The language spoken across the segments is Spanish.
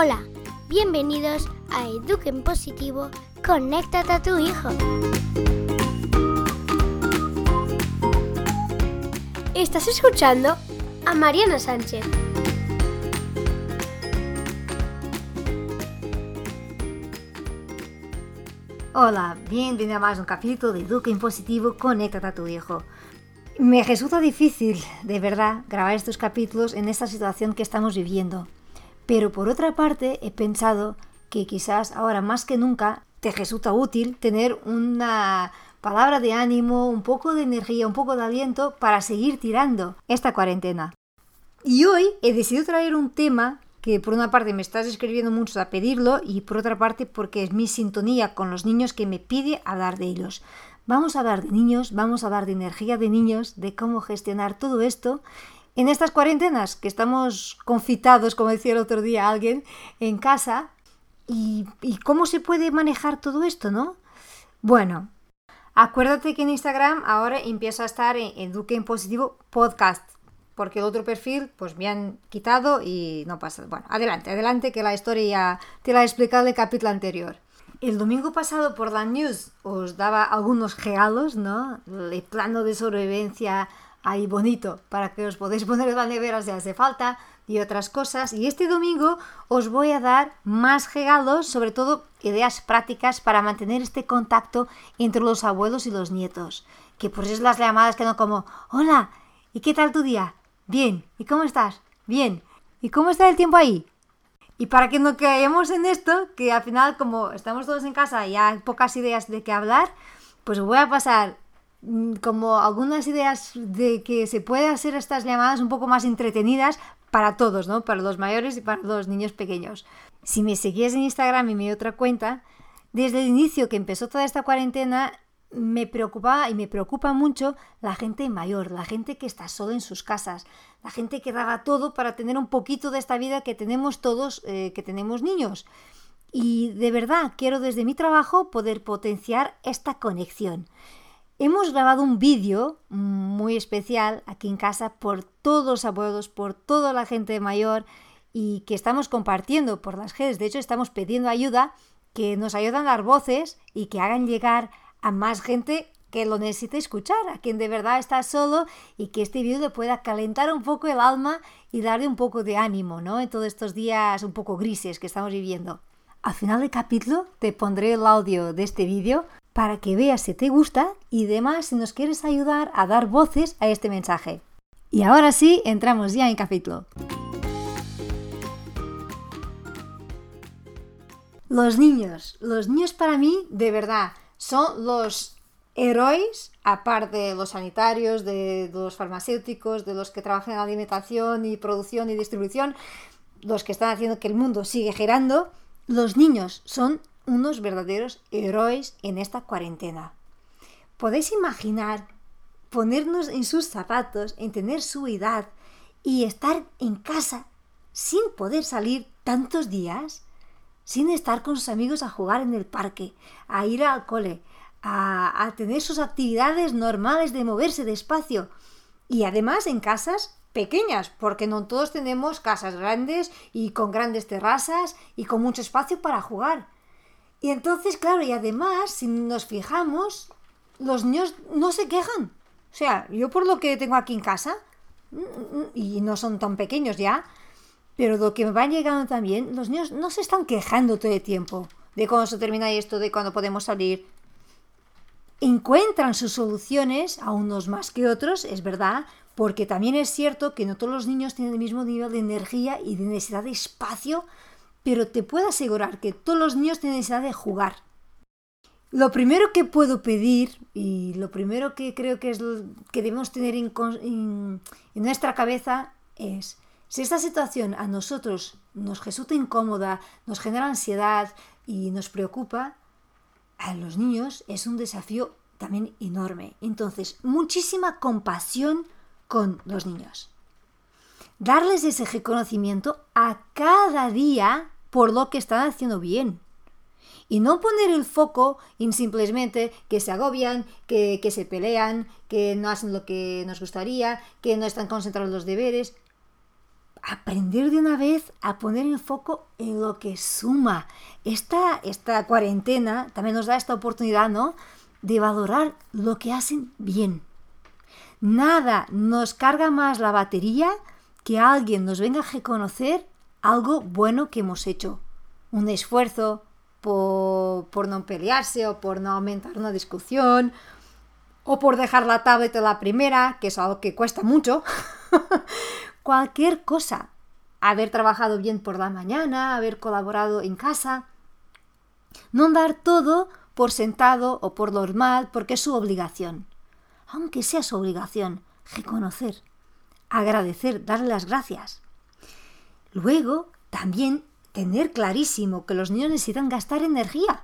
Hola, bienvenidos a Eduquen Positivo, conéctate a tu hijo. Estás escuchando a Mariana Sánchez. Hola, bienvenido a más un capítulo de Eduquen Positivo, conéctate a tu hijo. Me resulta difícil, de verdad, grabar estos capítulos en esta situación que estamos viviendo. Pero por otra parte, he pensado que quizás ahora más que nunca te resulta útil tener una palabra de ánimo, un poco de energía, un poco de aliento para seguir tirando esta cuarentena. Y hoy he decidido traer un tema que por una parte me estás escribiendo mucho a pedirlo y por otra parte porque es mi sintonía con los niños que me pide hablar de ellos. Vamos a hablar de niños, vamos a hablar de energía de niños, de cómo gestionar todo esto en estas cuarentenas que estamos confitados, como decía el otro día alguien, en casa, y, cómo se puede manejar todo esto, ¿no? Bueno, acuérdate que en Instagram ahora empieza a estar en Eduque en Positivo Podcast, porque el otro perfil pues me han quitado y no pasa. Bueno, adelante, adelante, que la historia ya te la he explicado en el capítulo anterior. El domingo pasado por la news os daba algunos regalos, ¿no? El plano de sobrevivencia ahí bonito para que os podáis poner en la nevera si hace falta y otras cosas. Y este domingo os voy a dar más regalos, sobre todo ideas prácticas para mantener este contacto entre los abuelos y los nietos. Que por eso las llamadas que no como, hola, ¿y qué tal tu día? Bien, ¿y cómo estás? Bien, ¿y cómo está el tiempo ahí? Y para que no caigamos en esto, que al final como estamos todos en casa y hay pocas ideas de qué hablar, pues voy a pasar como algunas ideas de que se puede hacer estas llamadas un poco más entretenidas para todos, ¿no? Para los mayores y para los niños pequeños. Si me seguías en Instagram y mi otra cuenta, desde el inicio que empezó toda esta cuarentena, me preocupaba y me preocupa mucho la gente mayor, la gente que está sola en sus casas, la gente que daba todo para tener un poquito de esta vida que tenemos todos, eh, que tenemos niños. Y de verdad quiero desde mi trabajo poder potenciar esta conexión. Hemos grabado un vídeo muy especial aquí en casa por todos los abuelos, por toda la gente mayor y que estamos compartiendo por las redes. De hecho, estamos pidiendo ayuda, que nos ayuden a dar voces y que hagan llegar a más gente que lo necesite escuchar, a quien de verdad está solo y que este vídeo le pueda calentar un poco el alma y darle un poco de ánimo, ¿no? En todos estos días un poco grises que estamos viviendo. Al final del capítulo te pondré el audio de este vídeo para que veas si te gusta y demás si nos quieres ayudar a dar voces a este mensaje. Y ahora sí, entramos ya en capítulo. Los niños. Los niños para mí, de verdad, son los héroes, aparte de los sanitarios, de los farmacéuticos, de los que trabajan en alimentación y producción y distribución, los que están haciendo que el mundo siga girando. Los niños son unos verdaderos héroes en esta cuarentena. ¿Podéis imaginar ponernos en sus zapatos, en tener su edad y estar en casa sin poder salir tantos días? Sin estar con sus amigos a jugar en el parque, a ir al cole, a, a tener sus actividades normales de moverse despacio. Y además en casas pequeñas, porque no todos tenemos casas grandes y con grandes terrazas y con mucho espacio para jugar. Y entonces, claro, y además, si nos fijamos, los niños no se quejan. O sea, yo por lo que tengo aquí en casa, y no son tan pequeños ya, pero lo que me van llegando también, los niños no se están quejando todo el tiempo de cuando se termina esto, de cuando podemos salir. Encuentran sus soluciones, a unos más que otros, es verdad, porque también es cierto que no todos los niños tienen el mismo nivel de energía y de necesidad de espacio pero te puedo asegurar que todos los niños tienen necesidad de jugar. Lo primero que puedo pedir y lo primero que creo que es que debemos tener en, en nuestra cabeza es si esta situación a nosotros nos resulta incómoda, nos genera ansiedad y nos preocupa, a los niños es un desafío también enorme. Entonces, muchísima compasión con los niños. Darles ese reconocimiento a cada día por lo que están haciendo bien. Y no poner el foco en simplemente que se agobian, que, se pelean, que no hacen lo que nos gustaría, que no están concentrados en los deberes. aprender de una vez a poner el foco en lo que suma. Esta, esta cuarentena también nos da esta oportunidad, ¿no? De valorar lo que hacen bien. Nada nos carga más la batería que alguien nos venga a reconocer algo bueno que hemos hecho. Un esfuerzo por, por no pelearse o por no aumentar una discusión o por dejar la tablet en la primera, que es algo que cuesta mucho. Cualquier cosa. Haber trabajado bien por la mañana, haber colaborado en casa. No dar todo por sentado o por normal porque es su obligación. Aunque sea su obligación, reconocer, agradecer, darle las gracias. Luego, también tener clarísimo que los niños necesitan gastar energía.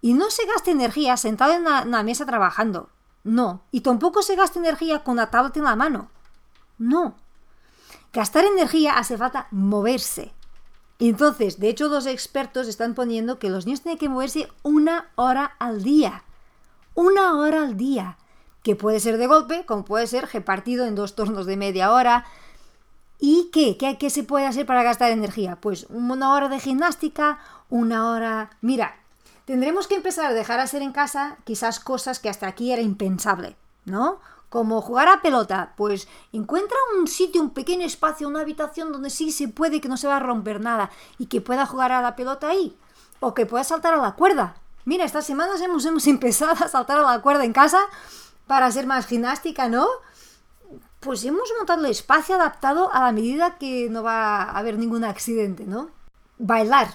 Y no se gaste energía sentado en una, mesa trabajando. No. Y tampoco se gasta energía con la tablet en la mano. No. Gastar energía hace falta moverse. Entonces, de hecho, los expertos están poniendo que los niños tienen que moverse una hora al día. Una hora al día. Que puede ser de golpe, como puede ser repartido en dos turnos de media hora. ¿Y qué? ¿Qué, qué se puede hacer para gastar energía? Pues una hora de gimnástica, una hora... Mira, tendremos que empezar a dejar hacer en casa quizás cosas que hasta aquí era impensable, ¿no? Como jugar a pelota, pues encuentra un sitio, un pequeño espacio, una habitación donde sí se puede que no se va a romper nada y que pueda jugar a la pelota ahí. O que pueda saltar a la cuerda. Mira, estas semanas hemos, hemos empezado a saltar a la cuerda en casa para hacer más gimnástica, ¿no? Pues hemos montado el espacio adaptado a la medida que no va a haber ningún accidente, ¿no? Bailar,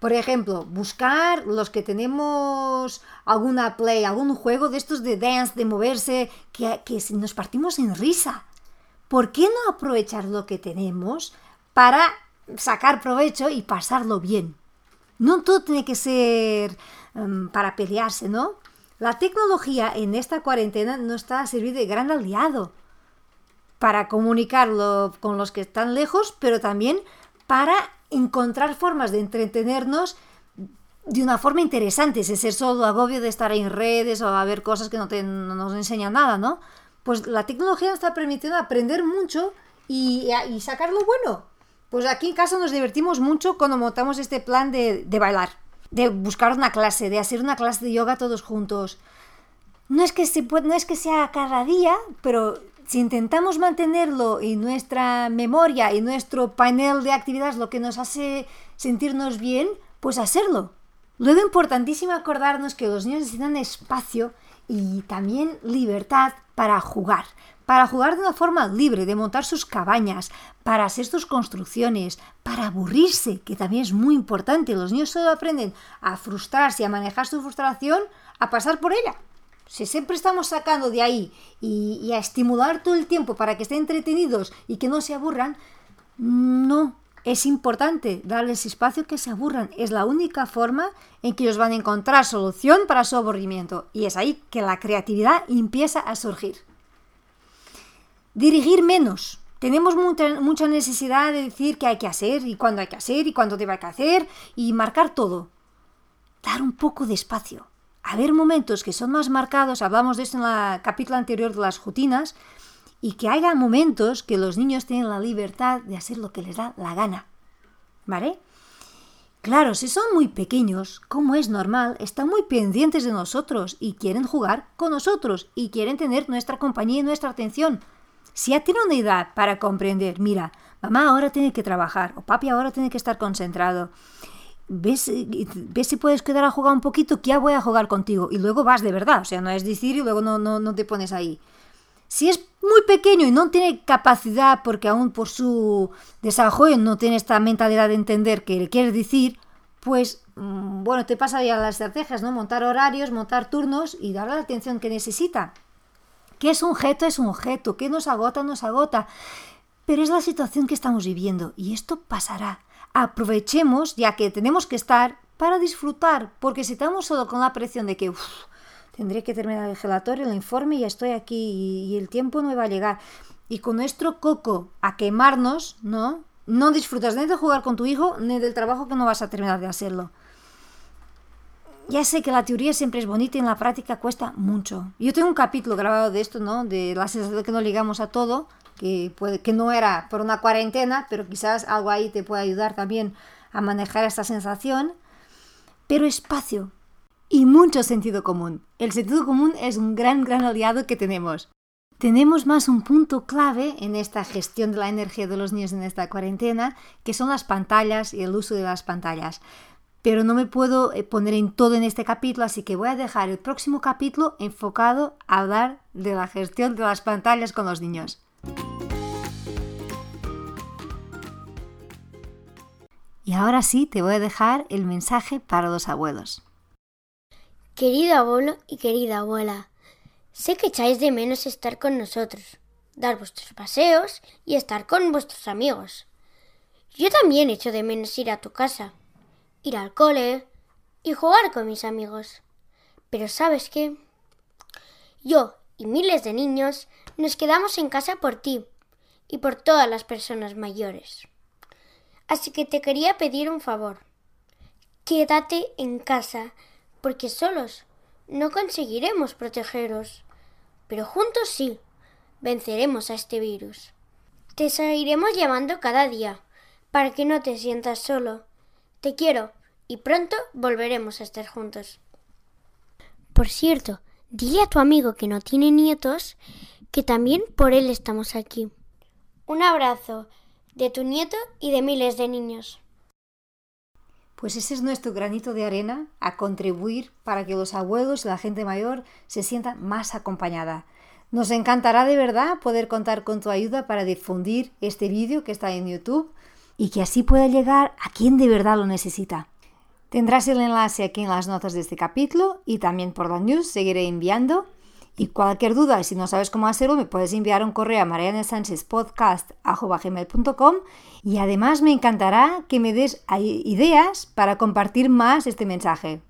por ejemplo, buscar los que tenemos alguna play, algún juego de estos de dance, de moverse, que, que nos partimos en risa. ¿Por qué no aprovechar lo que tenemos para sacar provecho y pasarlo bien? No todo tiene que ser um, para pelearse, ¿no? La tecnología en esta cuarentena nos está a servir de gran aliado para comunicarlo con los que están lejos, pero también para encontrar formas de entretenernos de una forma interesante, ese ser solo agobio de estar en redes o a ver cosas que no, te, nos enseñan nada, ¿no? Pues la tecnología nos está permitiendo aprender mucho y, y, sacar lo bueno. Pues aquí en casa nos divertimos mucho cuando montamos este plan de, de bailar, de buscar una clase, de hacer una clase de yoga todos juntos. No es que, se puede, no es que sea cada día, pero si intentamos mantenerlo en nuestra memoria y nuestro panel de actividades, lo que nos hace sentirnos bien, pues hacerlo. Luego importantísimo acordarnos que los niños necesitan espacio y también libertad para jugar, para jugar de una forma libre, de montar sus cabañas, para hacer sus construcciones, para aburrirse, que también es muy importante. Los niños solo aprenden a frustrarse, y a manejar su frustración, a pasar por ella. Si siempre estamos sacando de ahí y, a estimular todo el tiempo para que estén entretenidos y que no se aburran, no, es importante darles espacio que se aburran. Es la única forma en que ellos van a encontrar solución para su aburrimiento. Y es ahí que la creatividad empieza a surgir. Dirigir menos. Tenemos mucha, mucha necesidad de decir qué hay que hacer y cuándo hay que hacer y cuándo debe hacer y marcar todo. Dar un poco de espacio haber momentos que son más marcados, hablamos de esto en el capítulo anterior de las rutinas, y que haya momentos que los niños tienen la libertad de hacer lo que les da la gana. ¿Vale? Claro, si son muy pequeños, como es normal, están muy pendientes de nosotros y quieren jugar con nosotros y quieren tener nuestra compañía y nuestra atención. Si ya tienen una edad para comprender, mira, mamá ahora tiene que trabajar o papi ahora tiene que estar concentrado ves, ves si puedes quedar a jugar un poquito, que ya voy a jugar contigo. Y luego vas de verdad, o sea, no es decir y luego no, no, no te pones ahí. Si es muy pequeño y no tiene capacidad, porque aún por su desarrollo no tiene esta mentalidad de entender qué le quieres decir, pues mm, bueno, te pasa ya las estrategias, ¿no? Montar horarios, montar turnos y darle la atención que necesita. ¿Qué es un objeto? Es un objeto. ¿Qué nos agota? Nos agota. Pero es la situación que estamos viviendo y esto pasará aprovechemos, ya que tenemos que estar, para disfrutar, porque si estamos solo con la presión de que tendré que terminar el gelatorio, el informe, y estoy aquí y, el tiempo no va a llegar, y con nuestro coco a quemarnos, ¿no? No disfrutas ni de jugar con tu hijo, ni del trabajo que no vas a terminar de hacerlo. Ya sé que la teoría siempre es bonita y en la práctica cuesta mucho. Yo tengo un capítulo grabado de esto, ¿no? De la sensación de que no ligamos a todo, que, puede, que no era por una cuarentena, pero quizás algo ahí te puede ayudar también a manejar esta sensación. Pero espacio y mucho sentido común. El sentido común es un gran, gran aliado que tenemos. Tenemos más un punto clave en esta gestión de la energía de los niños en esta cuarentena, que son las pantallas y el uso de las pantallas. Pero no me puedo eh, poner en todo en este capítulo, así que voy a dejar el próximo capítulo enfocado a hablar de la gestión de las pantallas con los niños. Y ahora sí, te voy a dejar el mensaje para los abuelos. Querido abuelo y querida abuela, sé que echáis de menos estar con nosotros, dar vuestros paseos y estar con vuestros amigos. Yo también echo de menos ir a tu casa, ir al cole y jugar con mis amigos. Pero ¿sabes qué? Yo y miles de niños nos quedamos en casa por ti y por todas las personas mayores. Así que te quería pedir un favor. Quédate en casa porque solos no conseguiremos protegeros, pero juntos sí, venceremos a este virus. Te seguiremos llamando cada día, para que no te sientas solo. Te quiero, y pronto volveremos a estar juntos. Por cierto, dile a tu amigo que no tiene nietos que también por él estamos aquí. Un abrazo de tu nieto y de miles de niños. Pues ese es nuestro granito de arena a contribuir para que los abuelos y la gente mayor se sientan más acompañada. Nos encantará de verdad poder contar con tu ayuda para difundir este vídeo que está en YouTube y que así pueda llegar a quien de verdad lo necesita. Tendrás el enlace aquí en las notas de este capítulo y también por la news seguiré enviando y cualquier duda, si no sabes cómo hacerlo, me puedes enviar un correo a marianesanchezpodcast.com y además me encantará que me des ideas para compartir más este mensaje.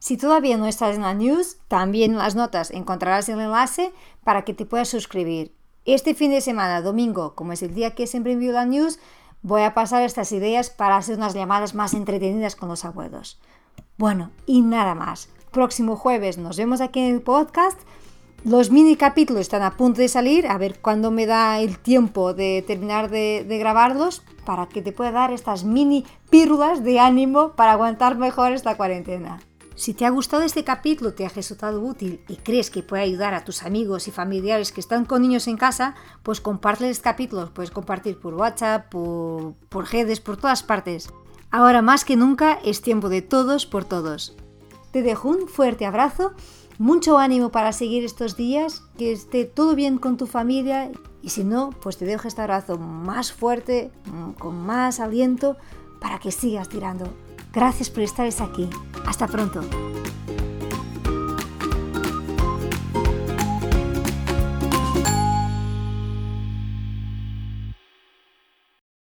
Si todavía no estás en la news, también en las notas encontrarás el enlace para que te puedas suscribir. Este fin de semana, domingo, como es el día que siempre envío la news, voy a pasar estas ideas para hacer unas llamadas más entretenidas con los abuelos. Bueno, y nada más. Próximo jueves nos vemos aquí en el podcast los mini capítulos están a punto de salir, a ver cuándo me da el tiempo de terminar de, grabarlos para que te pueda dar estas mini pírulas de ánimo para aguantar mejor esta cuarentena. Si te ha gustado este capítulo, te ha resultado útil y crees que puede ayudar a tus amigos y familiares que están con niños en casa, pues compárteles este capítulos. Puedes compartir por WhatsApp, por, por redes, por todas partes. Ahora más que nunca es tiempo de todos por todos. Te dejo un fuerte abrazo mucho ánimo para seguir estos días, que esté todo bien con tu familia y si no, pues te dejo este abrazo más fuerte, mm, con más aliento, para que sigas tirando. Gracias por estar aquí. Hasta pronto.